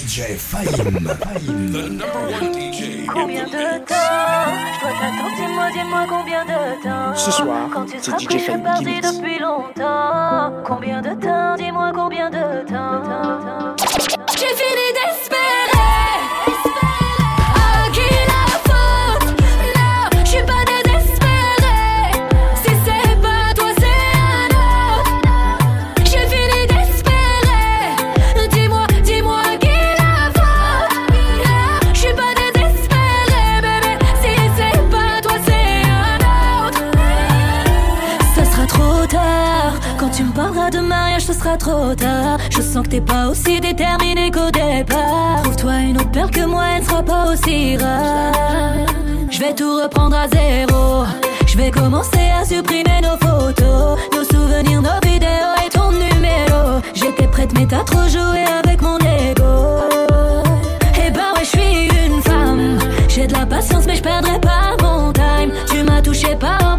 DJ Fahim. The number one DJ. Combien de temps Je dois t'attendre, dis-moi, dis-moi combien de temps Ce soir, Quand tu seras DJ Fahim parti depuis longtemps Combien de temps Dis-moi combien de temps trop tard. Je sens que t'es pas aussi déterminé qu'au départ. Trouve-toi une autre perle que moi elle sera pas aussi rare. Je vais tout reprendre à zéro. Je vais commencer à supprimer nos photos. Nos souvenirs, nos vidéos et ton numéro. J'étais prête mais t'as trop joué avec mon ego. Eh ben ouais je suis une femme. J'ai de la patience mais je perdrai pas mon time. Tu m'as touché par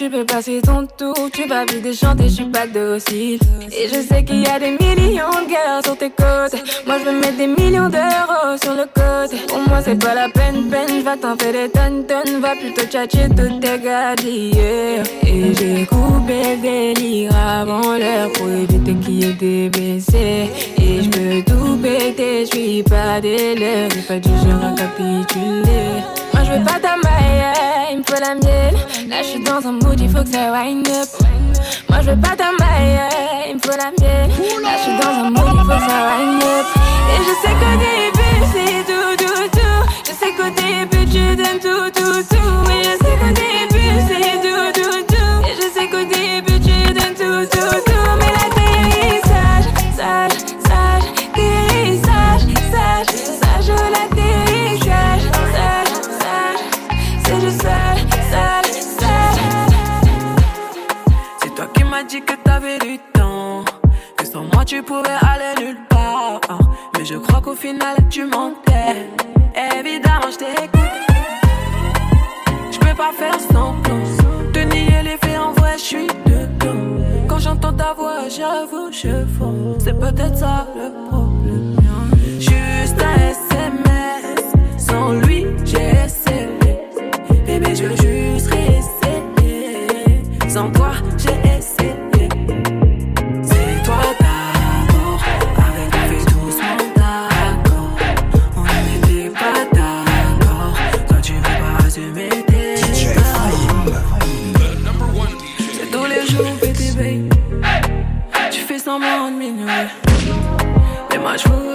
tu peux passer ton tour, tu vas vite chanter, je suis pas docile. Et je sais qu'il y a des millions de gars sur tes côtes. Moi je veux mettre des millions d'euros sur le côté. Pour moi c'est pas la peine, peine, va t'en faire des tonnes, tonnes, va plutôt tchatcher toutes tes gadgets. Et j'ai coupé le délire avant l'heure pour éviter qu'il y ait des baissés. Et je peux tout péter, je suis pas des lèvres, j'ai pas du genre à capituler. Je veux pas ta maille, il me faut la mienne. Là je suis dans un mood, il faut que ça wind up. Moi je veux pas ta maille, il me faut la mienne. Là je suis dans un mood, il faut que ça wind up. Et je sais qu'au Mais moi,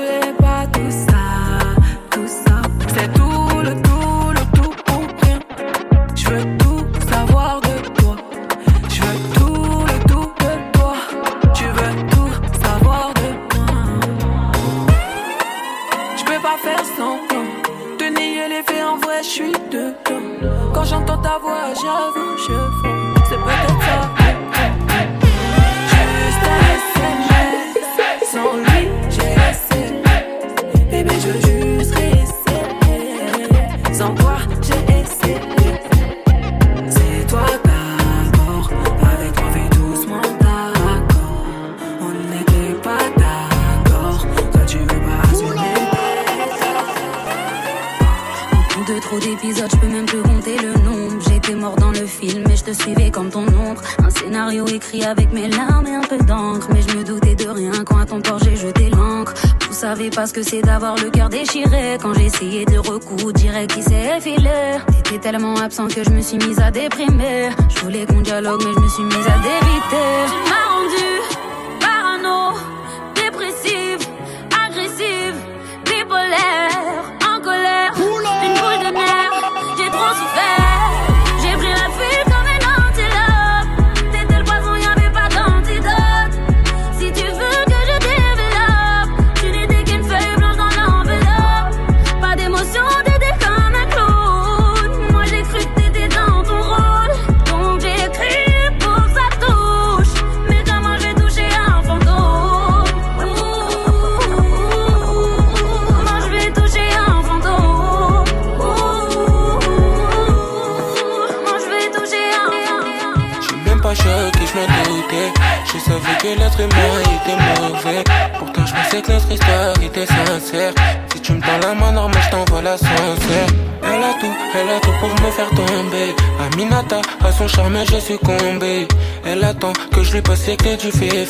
que c'est d'avoir le cœur déchiré. Quand essayé de recoudre, direct qui s'est effilé. T'étais tellement absent que je me suis mise à déprimer. Je voulais qu'on dialogue, mais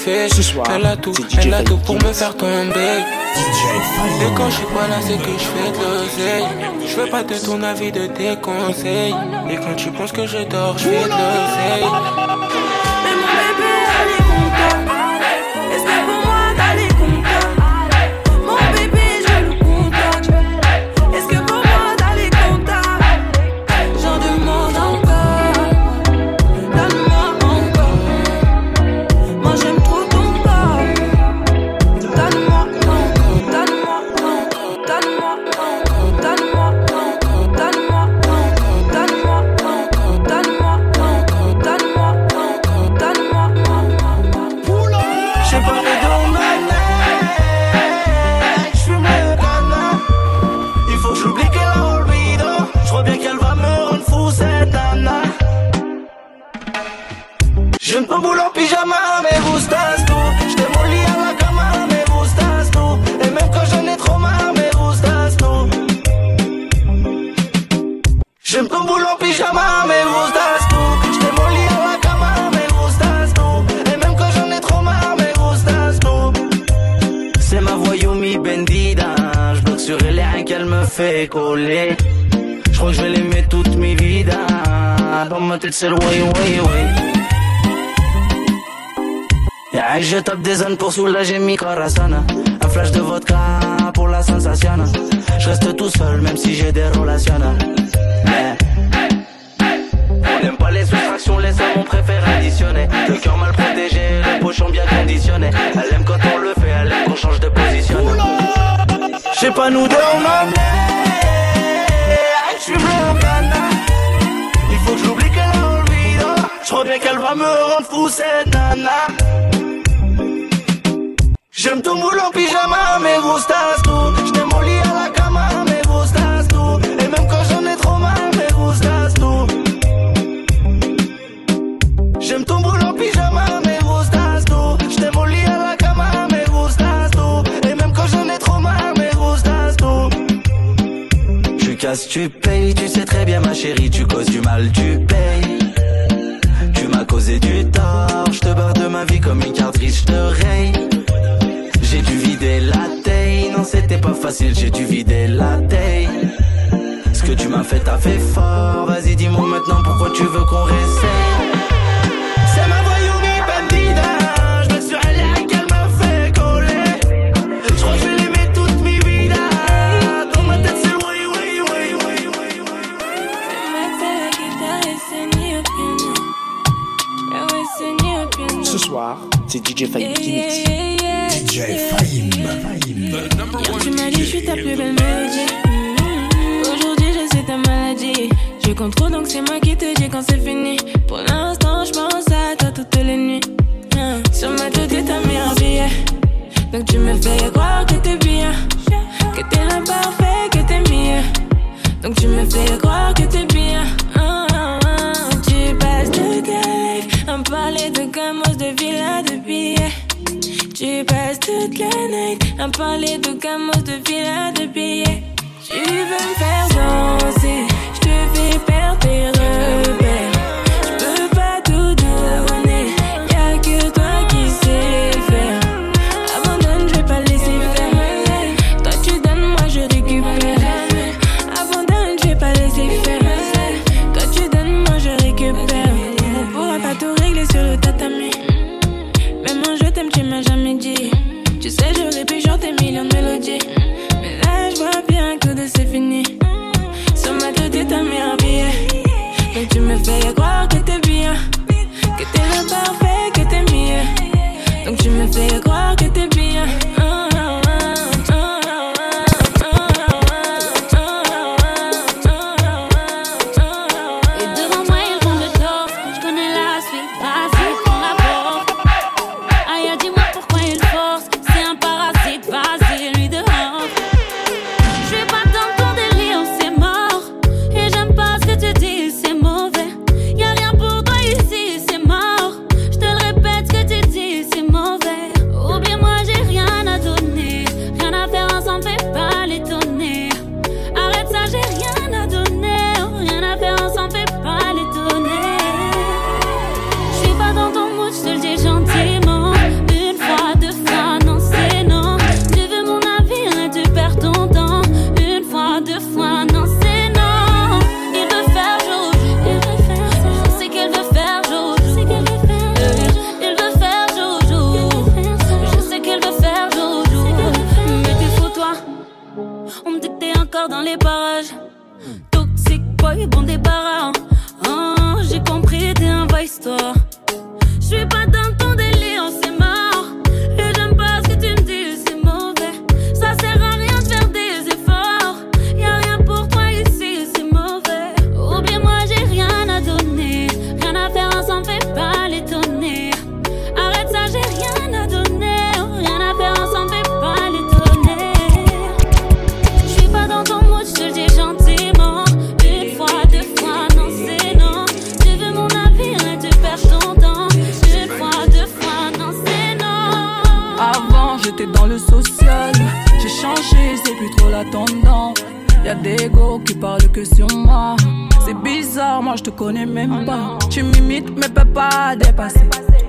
fait Ce soir, Elle a tout, elle a tout pour me faire tomber. Et quand je suis pas là, c'est que je fais de l'oseille. Je veux pas de ton avis, de tes conseils. Et quand tu penses que je dors, je fais de l'oseille. Je crois que je vais l'aimer toute mes vidas. Dans ma tête, c'est le way, way, way. Je tape des zones pour soulager mi corazon. Un flash de vodka pour la sensation. Je reste tout seul même si j'ai des relations. Yeah. On n'aime pas les soustractions, les hommes on préfère additionner. Le cœur mal protégé, le pochon bien conditionné. Elle aime quand on le fait, elle aime qu'on change de position. Sais pas nous deux on Je. Il faut que j'oublie qu'elle qu'elle va me rendre fou nana. J'aime ton moule en pyjama, gustas tú. J't'aime Tu payes, tu sais très bien ma chérie, tu causes du mal, tu payes. Tu m'as causé du tort, je te barre de ma vie comme une carte riche, je te. J'ai dû vider la taille, non c'était pas facile, j'ai dû vider la taille. Ce que tu m'as fait, t'as fait fort, vas-y dis-moi maintenant pourquoi tu veux qu'on réessaye. C'est DJ qui mixe. DJ Fahim. Hier, tu m'as dit, je suis ta plus belle mélodie. Mm. Aujourd'hui, je sais ta maladie. Je contrôle, donc c'est moi qui te dis quand c'est fini. Pour l'instant, je pense à toi toutes les nuits. Hein. Sur ma tête, t'as mis un billet. Donc tu me fais croire que t'es bien. Que t'es l'imparfait, que t'es mieux. Donc tu me fais croire que t'es bien. Ah, ah, ah. Tu passes life à me parler de gamos, de villas, de billets. Tu passes toute la night à parler de gamos, de villas, de billets. Tu veux me faire danser, je te fais perdre tes repères.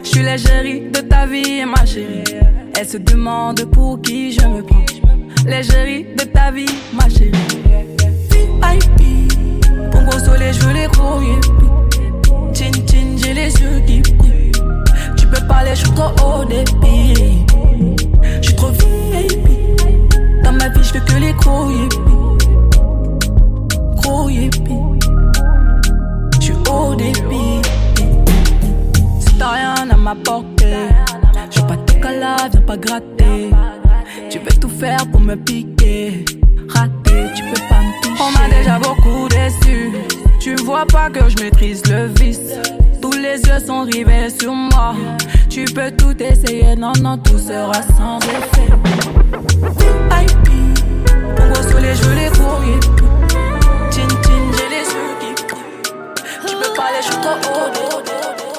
Je suis l'égérie de ta vie, ma chérie. Elle se demande pour qui je me prends. L'égérie de ta vie, ma chérie. VIP, Pongo soleil, je veux les grouiller. Chin chin, j'ai les yeux qui brillent. Tu peux parler, je suis trop haut débit. Je suis trop VIP. Dans ma vie, je veux que les gros. Gros. Je suis haut débit. T'as rien à m'apporter, veux pas de cala, viens pas gratter. Tu veux tout faire pour me piquer. Raté, tu peux pas me toucher. On m'a déjà beaucoup déçu. Tu vois pas que je maîtrise le vice. Tous les yeux sont rivés sur moi. Tu peux tout essayer, non, non, tout sera sans effet. VIP, Pongo soleil, je veux les courriers. Chin, j'ai les yeux qui. Tu peux je suis trop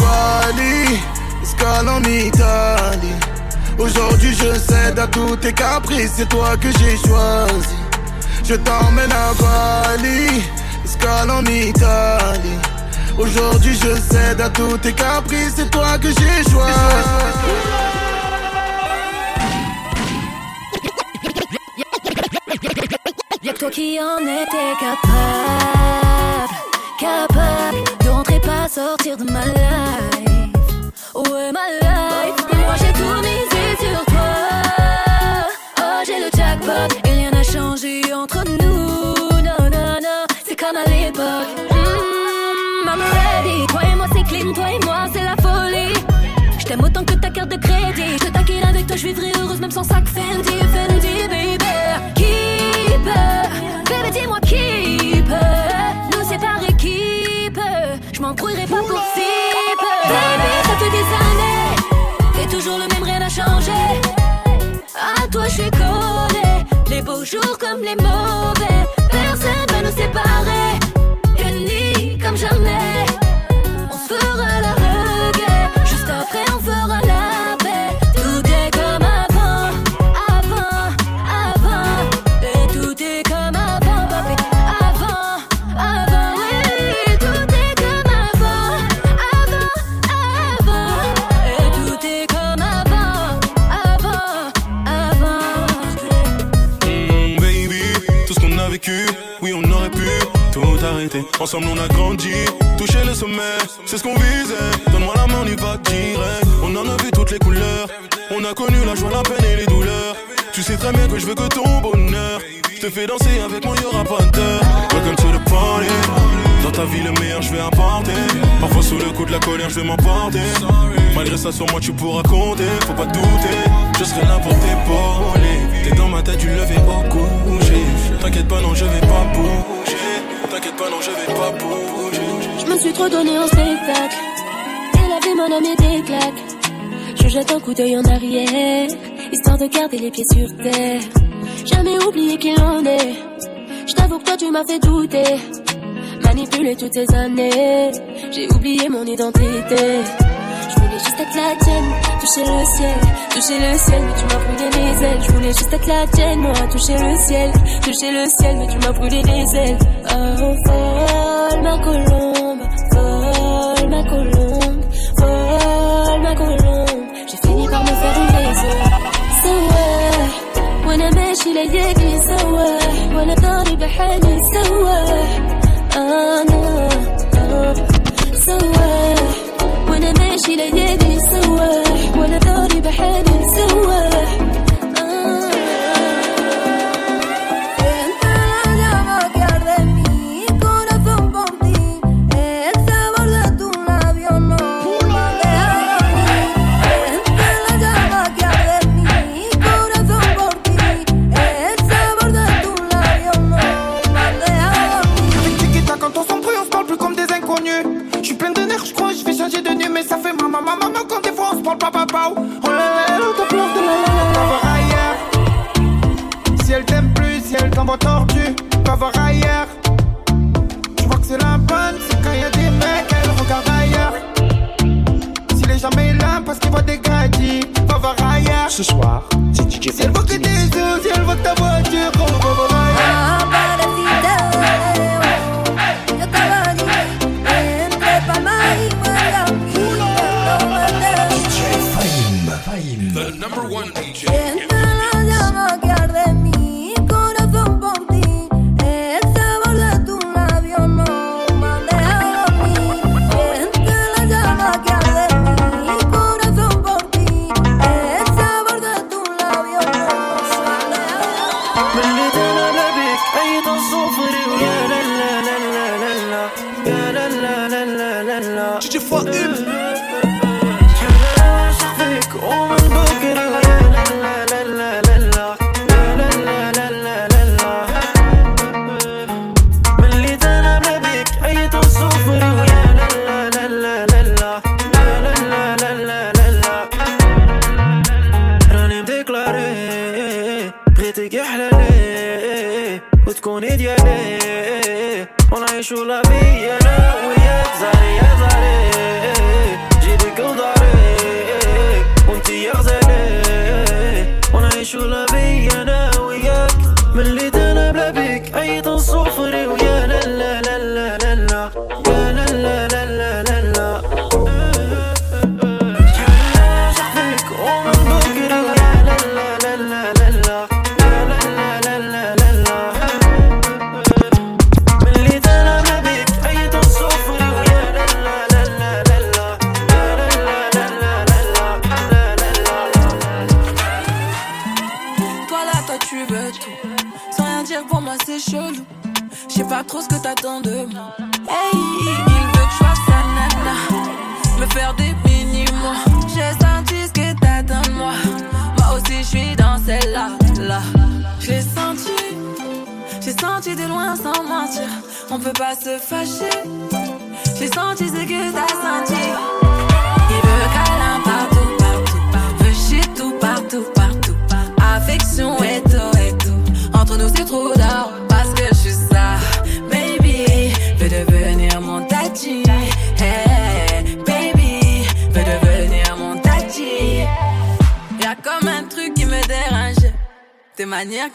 Bali, escale en Italie. Aujourd'hui je cède à tous tes caprices, c'est toi que j'ai choisi. Je t'emmène à Bali, escale en Italie. Aujourd'hui je cède à tous tes caprices, c'est toi que j'ai choisi. Y'a que toi qui en étais capable, capable d'entrer pas sortir de ma life. Ouais, ma life? Mais moi j'ai tout misé sur toi. Oh, j'ai le jackpot et rien n'a changé entre nous. Non, non, non, c'est comme à l'époque. Mm, I'm ready. Toi et moi c'est clean, toi et moi c'est la folie. Je t'aime autant que ta carte de crédit. Je taquine avec toi, je vivrai heureuse même sans sac Fendi, Fendi, pas peu. Baby, ça fait des années, t'es toujours le même, rien n'a changé. À toi, je suis collé, les beaux jours comme les mauvais. Personne va nous séparer, unis comme jamais. Ta vie, le meilleur, je vais apporter. Parfois, sous le coup de la colère, je vais m'emporter. Malgré ça, sur moi, tu pourras compter. Faut pas douter, je serai là pour t'épauler. T'es dans ma tête, tu le fais au coucher. T'inquiète pas, non, je vais pas bouger. T'inquiète pas, non, je vais pas bouger. Je me suis trop donné en spectacle. Et la vie m'en a mis des claques. Je jette un coup d'œil en arrière, histoire de garder les pieds sur terre. Jamais oublié qui en est. Je t'avoue que toi tu m'as fait douter Manipulé toutes ces années, j'ai oublié mon identité. Je voulais juste être la tienne, toucher le ciel, toucher le ciel, mais tu m'as brûlé les ailes. Je voulais juste être la tienne, moi, toucher le ciel, toucher le ciel, mais tu m'as brûlé les ailes. Oh, folle ma colombe, folle ma colombe, folle ma colombe. J'ai fini par me faire une raison. So what? وانا ماشي ليالي سوا وانا ضاري بحالي سوا أنا آه. سوا وأنا ماشي ليالي tordu, va voir ailleurs. Tu vois que c'est la bonne, c'est quand y a des mecs, elle regarde ailleurs. S'il est jamais là, parce qu'il voit des gadgets, va voir ailleurs. Ce soir, c'est DJ elle voit que on est d'y aller. On a échoué la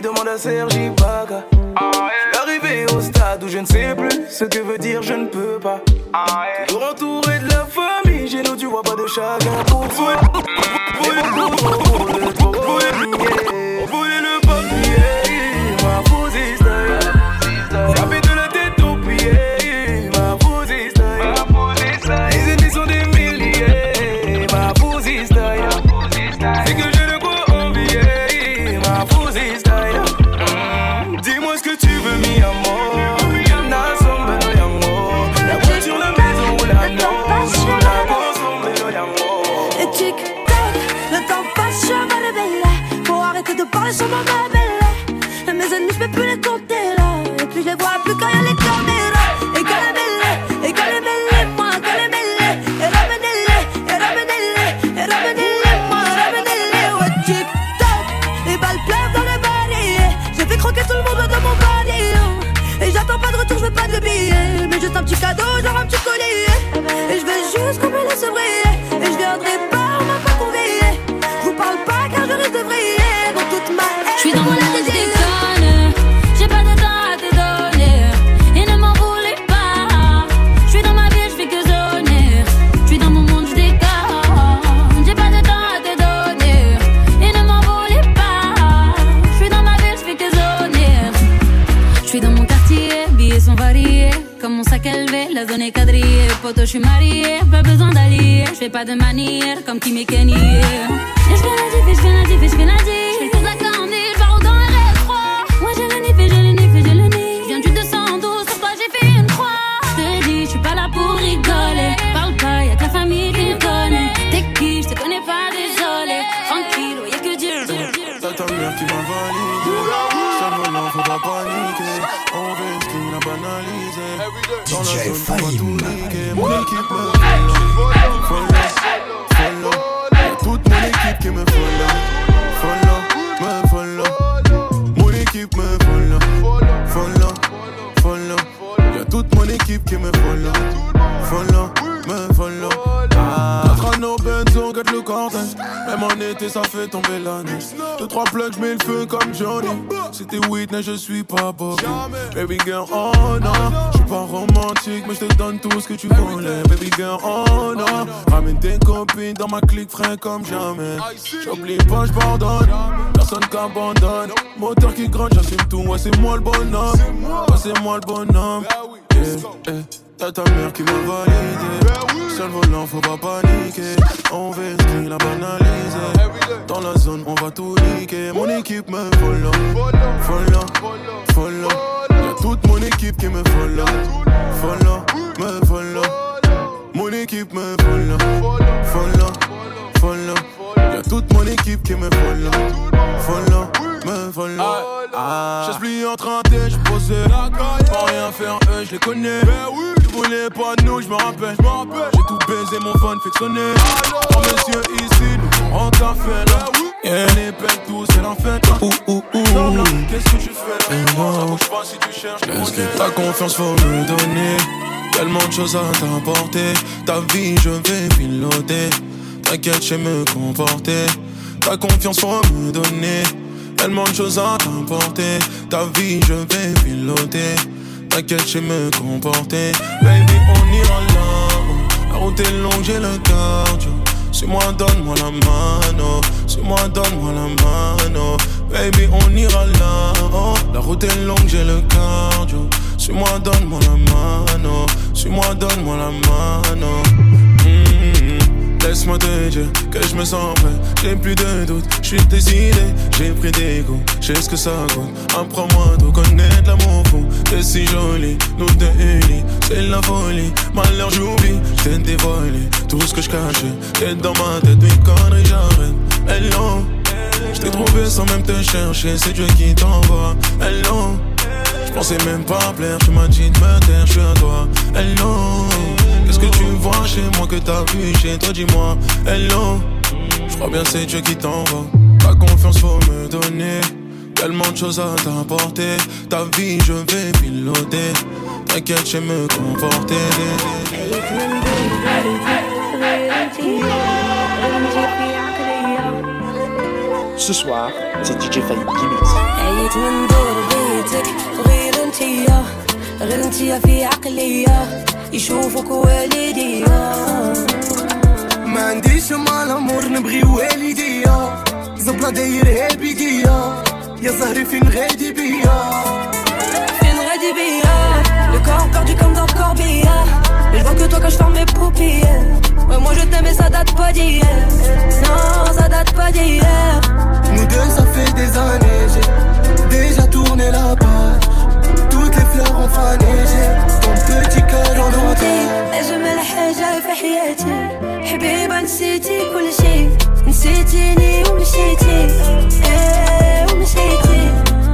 demande à Sergi. J'suis arrivé au stade où je ne sais plus ce que veut dire je ne peux pas. Toujours entouré de la famille, j'ai l'eau, tu vois pas de chacun pour. Vriller. Dans toute ma haine. Je suis dans mon tête, déconne. J'ai pas de temps à te donner. Et ne m'en voulez pas. Je suis dans ma vie, je fais que zoner. Je suis dans mon monde, je déconne. J'ai pas de temps à te donner. Et ne m'en voulez pas. Je suis dans ma vie, je fais que zoner. Je suis dans mon quartier, billets sont variés. Comme mon sac élevé, la zone est quadrillée. Poto, je suis mariée, pas besoin d'allier. Je fais pas de manière comme Kim et Kenny. Et je fais la diff, et je fais la diff, et je fais la diff. Je fais la candie, je pars dans RS3. Moi j'ai le nif, et j'ai le nif, et j'ai le nif. Je viens du 212, sur toi j'ai fait une croix. Je te dis, je suis pas là pour rigoler. Parle pas, y'a que la famille qui me connaît. T'es qui, je te connais pas, désolé. Tranquille, y'a que Dieu. T'as ta mère qui m'a validé. Seul volant, faut pas paniquer. On veut ce qu'il a banalisé. Dans la DJ zone, on va tout niquer. Mon équipe me le cortège. Même en été, ça fait tomber la neige. Deux, trois plugs, j'mets le feu comme Johnny. T'es Whitney, je suis pas Bobby. Baby girl, oh non. J'suis pas romantique, mais j'te donne tout ce que tu voulais. Baby girl, oh non. Ramène tes copines dans ma clique, frais comme jamais. J'oublie pas, j'pardonne. Personne qu'abandonne. Moteur qui gronde, j'assume tout. Ouais, c'est moi le bonhomme. Ouais, c'est moi le bonhomme. Yeah, yeah. T'as ta mère qui m'a validé. Seul volant, faut pas paniquer. On veut ce la banaliser. Dans la zone, on va tout niquer. Mon équipe me follow. Follow, follow. Y'a toute mon équipe qui me follow. Follow, me follow. Mon équipe me follow. Follow, follow. Y'a toute mon équipe qui me follow. Follow, me follow. Chasse plie en train de posé. Pas rien faire, eux, je les connais. Voulais pas de nous, je me rappelle. J'ai tout baisé, mon phone fait sonner. Oh, monsieur, ici, nous, on t'a fait là. Yeah, les pecs tous, c'est fête. Ouh, ouh, ouh. Qu'est-ce que tu fais là? Ça bouge pas si tu cherches. Est-ce que ta confiance faut me donner? Tellement de choses à t'apporter. Ta vie, je vais piloter. T'inquiète, je me comporter. Ta confiance faut me donner. Tellement de choses à t'apporter. Ta vie, je vais piloter. T'inquiète, je me comporter. Baby, on ira là. La route est longue, j'ai le cardio. Suis-moi, donne-moi la mano. Suis-moi, donne-moi la mano. Baby, on ira là. La route est longue, j'ai le cardio. Suis-moi, donne-moi la mano. Suis-moi, donne-moi la mano. Laisse-moi te dire que je me sens prêt. J'ai plus de doute, je suis décidé. J'ai pris des coups, je sais ce que ça coûte. Apprends-moi de connaître l'amour fou. T'es si jolie, nous deux unis, c'est la folie. Malheur, j'oublie, t'es dévoilé. Tout ce que je t'es dans ma tête, mes conneries, j'arrête. Hello, Je t'ai trouvé sans même te chercher, c'est Dieu qui t'envoie. Hello. Je pensais même pas plaire, tu m'as dit de me taire, je suis à toi. Hello. Qu'est-ce que tu vois chez moi que t'as vu chez toi, dis-moi. Hello. Je crois bien c'est Dieu qui t'envoie. Ta confiance faut me donner. Tellement de choses à t'apporter. Ta vie, je vais piloter. T'inquiète, je vais me comporter. Ce soir, c'est DJ Fahim qui mixe. غير انتيا في عقلية يشوفك والديا ما عنديش مع الامور نبغي والديا زبلة داير هالبيديا يا زهري فين غادي بيا Fais une radie billard, le corps perdu comme dans Corbillard. Mais je vois que toi quand je ferme mes paupières. Ouais, moi je t'aime et ça date pas d'hier. Non, ça date pas d'hier. Nous deux ça fait des années J'ai déjà tourné la page Ont fané J'ai ton petit cœur en otage أجمل حاجة في حياتي. حبيبة نسيتي كل شيء. نسيتيني ومشيتي. إيه ومشيتي.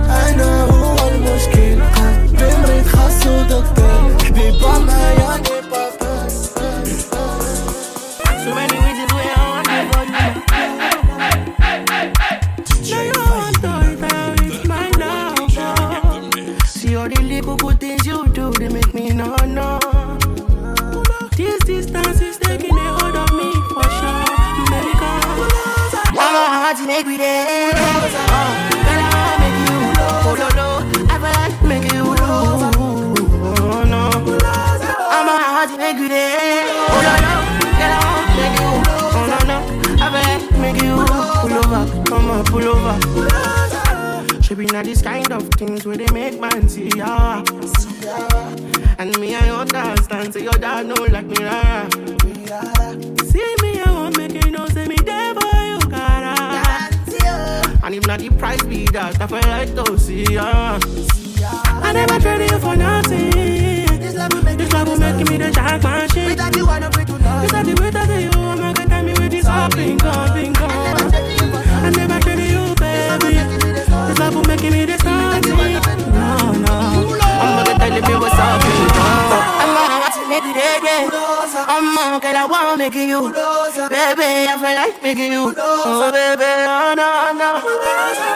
أنا هو. All the little good things you do, they make me no no. This distance is taking a hold of me for sure. Baby, come. I'm a hard to make it. Oh, girl, I you. Oh I make you. Oh I'm a hard to make with it. Oh no no, girl, I make you. Oh no no, I like make you. Pull over, come on, pull over. She be not this kind of things where they make man see ya. And me, I understand, so your dad know like me, rara. See me, I won't make you know, say me there for you, cara. And if not the price be that, I feel like to see ya. I never traded you for nothing. This love will make, this love will make me the jack machine. Without you, I don't break to love. Without weight of you, I'm gonna tell me with this up, pink on, love will make me the something. No, no. I'm gonna tell you what's up, on. I'm gonna it again. I'm gonna I wanna you. Baby, I feel like making you. Oh, baby, oh, no, no.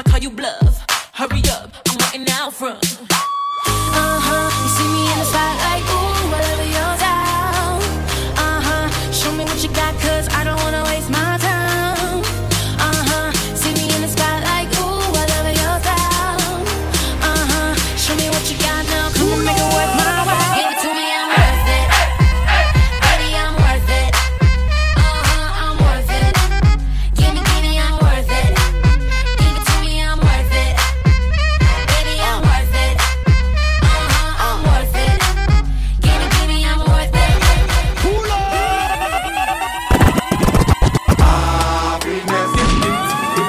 I call you bluff. Hurry up, I'm waiting out front. Uh huh. You see me in the spotlight, ooh,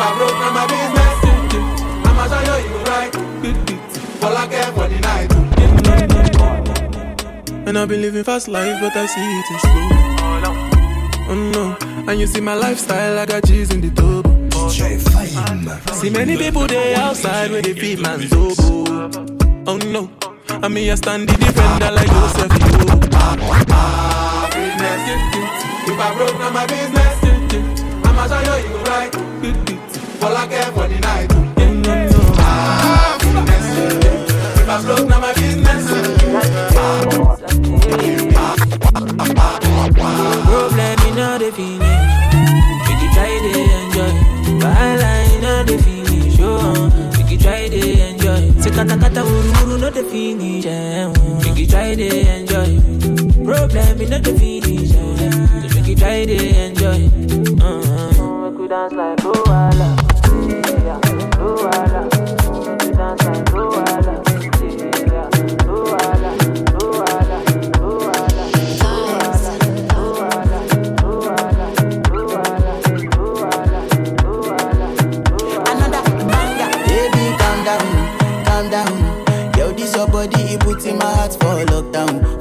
I broke, now my business. I'ma you you right. All I care for the night. And I've been living fast life, but I see it in slow. Oh no, and you see my lifestyle, I got cheese in the tub. See many people there outside where they beat man's dobo. Oh no, I me I stand the defender like Joseph. If I broke, down my business. I'ma show you you right. All I care for the night. Ah, business, if I broke, now my business. Problem in all the finish. Make you try to enjoy. Wahala in all the finish. Oh, make you try to enjoy. Say kata kata uru uru no the finish. oh. Make you try to enjoy. Problem in all the finish. So make you try to enjoy. Uh-huh. Make we dance like Luala. hearts for lockdown.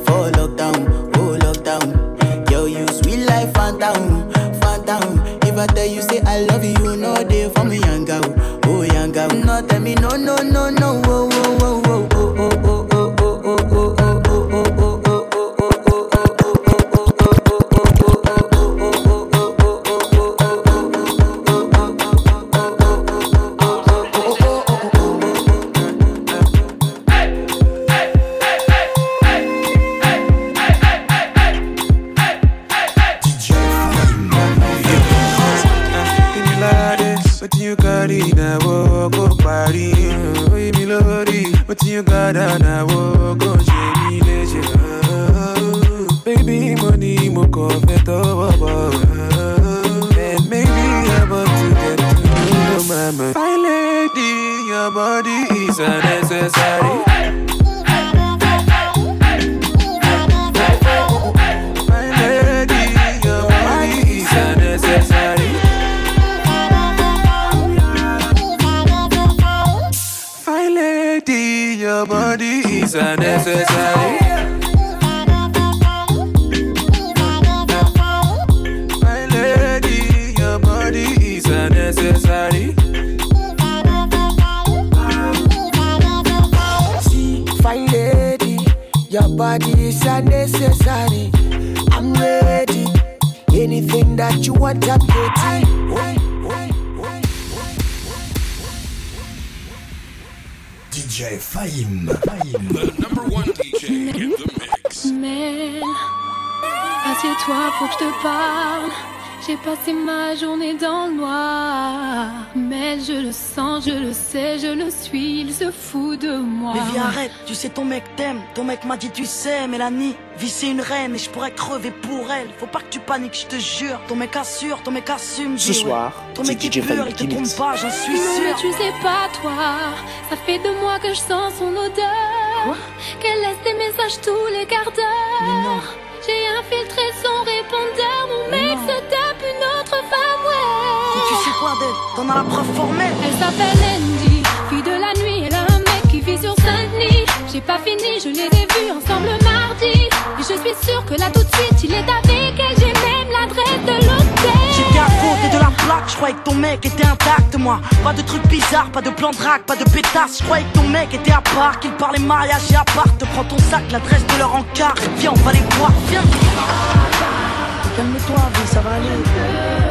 Fahim. The number one DJ in the mix. Mais assieds-toi, faut que je te parle. J'ai passé ma journée dans le noir. Mais je le sens, je le sais, je le suis, il se fout de moi. Mais viens arrête, tu sais ton mec t'aime, ton mec m'a dit tu sais Mélanie, vie c'est une reine et je pourrais crever pour elle. Faut pas que tu paniques, je te jure. Ton mec assure, ton mec assume. Ce soir, ton c'est mec pleure, Fahim il te trompe pas, j'en suis non, mais sûr. tu sais pas, toi. Ça fait deux mois que je sens son odeur. Qu'elle laisse des messages tous les quarts d'heure. J'ai infiltré son répondeur. Mon mec se tu sais quoi T'en as la preuve formelle. Elle s'appelle Andy, fille de la nuit. Elle a un mec qui vit sur Saint-Denis. J'ai pas fini, je les ai vus ensemble mardi. Et je suis sûre que là tout de suite, il est avec elle. J'ai même l'adresse de l'hôtel. J'étais à côté de la plaque, je croyais que ton mec était intact, moi. Pas de trucs bizarres, pas de plan de pas de pétasse. Je croyais que ton mec était à part, qu'il parlait mariage et à part. Te prends ton sac, l'adresse de leur encart. Viens, on va les voir, viens. Calme-toi, ça va aller.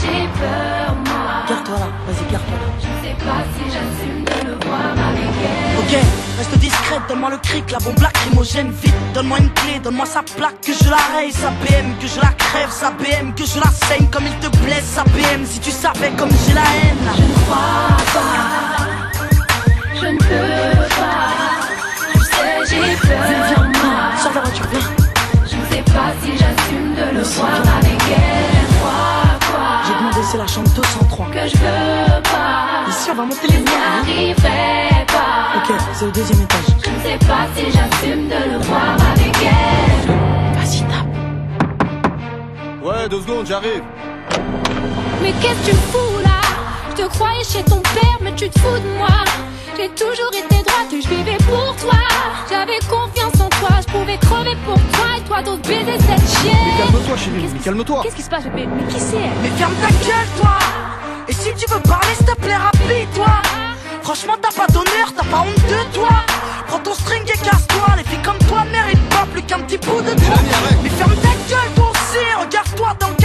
J'ai peur, moi. Garde-toi là, vas-y, garde-toi là. Je sais pas si j'assume de le voir avec elle. Ok, reste discrète, donne-moi le cric, la bombe lacrymogène, vite. Donne-moi une clé, donne-moi sa plaque, que je la raye, sa BM, que je la crève, sa BM, que je la saigne comme il te blesse, sa BM. Si tu savais comme j'ai la haine. Je ne crois pas, je ne peux pas. Tu sais, j'ai peur, Viens, viens, moi. sors la voiture, viens. Je ne sais pas si j'assume de le voir avec elle. C'est la chambre 203. Que je veux pas. Ici, on va monter les voies. J'arriverai pas. Ok, c'est au deuxième étage. Je ne sais pas si j'assume de le voir avec elle. Vas-y, tape. Ouais, deux secondes, j'arrive. Mais qu'est-ce que tu fous là? Te croyais chez ton père, mais tu te fous de moi. J'ai toujours été droite et je vivais pour toi. J'avais confiance en toi, je pouvais crever pour toi et toi d'autres baiser cette chienne. Mais calme-toi, chérie, mais calme-toi. Qu'est-ce qui se passe, bébé Mais qui c'est elle? Mais ferme ta gueule, toi Et si tu veux parler, s'il te plaît, rapide-toi Franchement, t'as pas d'honneur, t'as pas honte de toi Prends ton string et casse-toi Les filles comme toi méritent pas plus qu'un petit bout de toi Mais ferme ta gueule, toi aussi Regarde-toi dans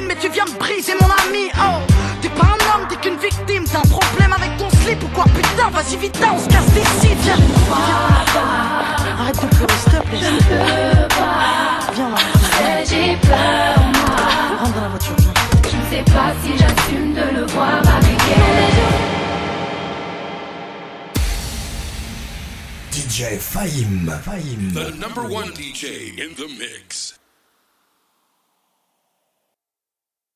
mais tu viens me briser, mon ami Oh T'es pas un homme, t'es qu'une victime T'as un problème avec ton slip ou quoi Putain, vas-y, vite, on se casse d'ici Viens, viens Arrête de pleurer, s'il te plaît Je ne peux pas. Viens, là J'ai peur, moi. Rentre dans la voiture, viens Je ne sais pas si j'assume de le voir avec elle. DJ Fahim. Fahim. The number one DJ in the mix.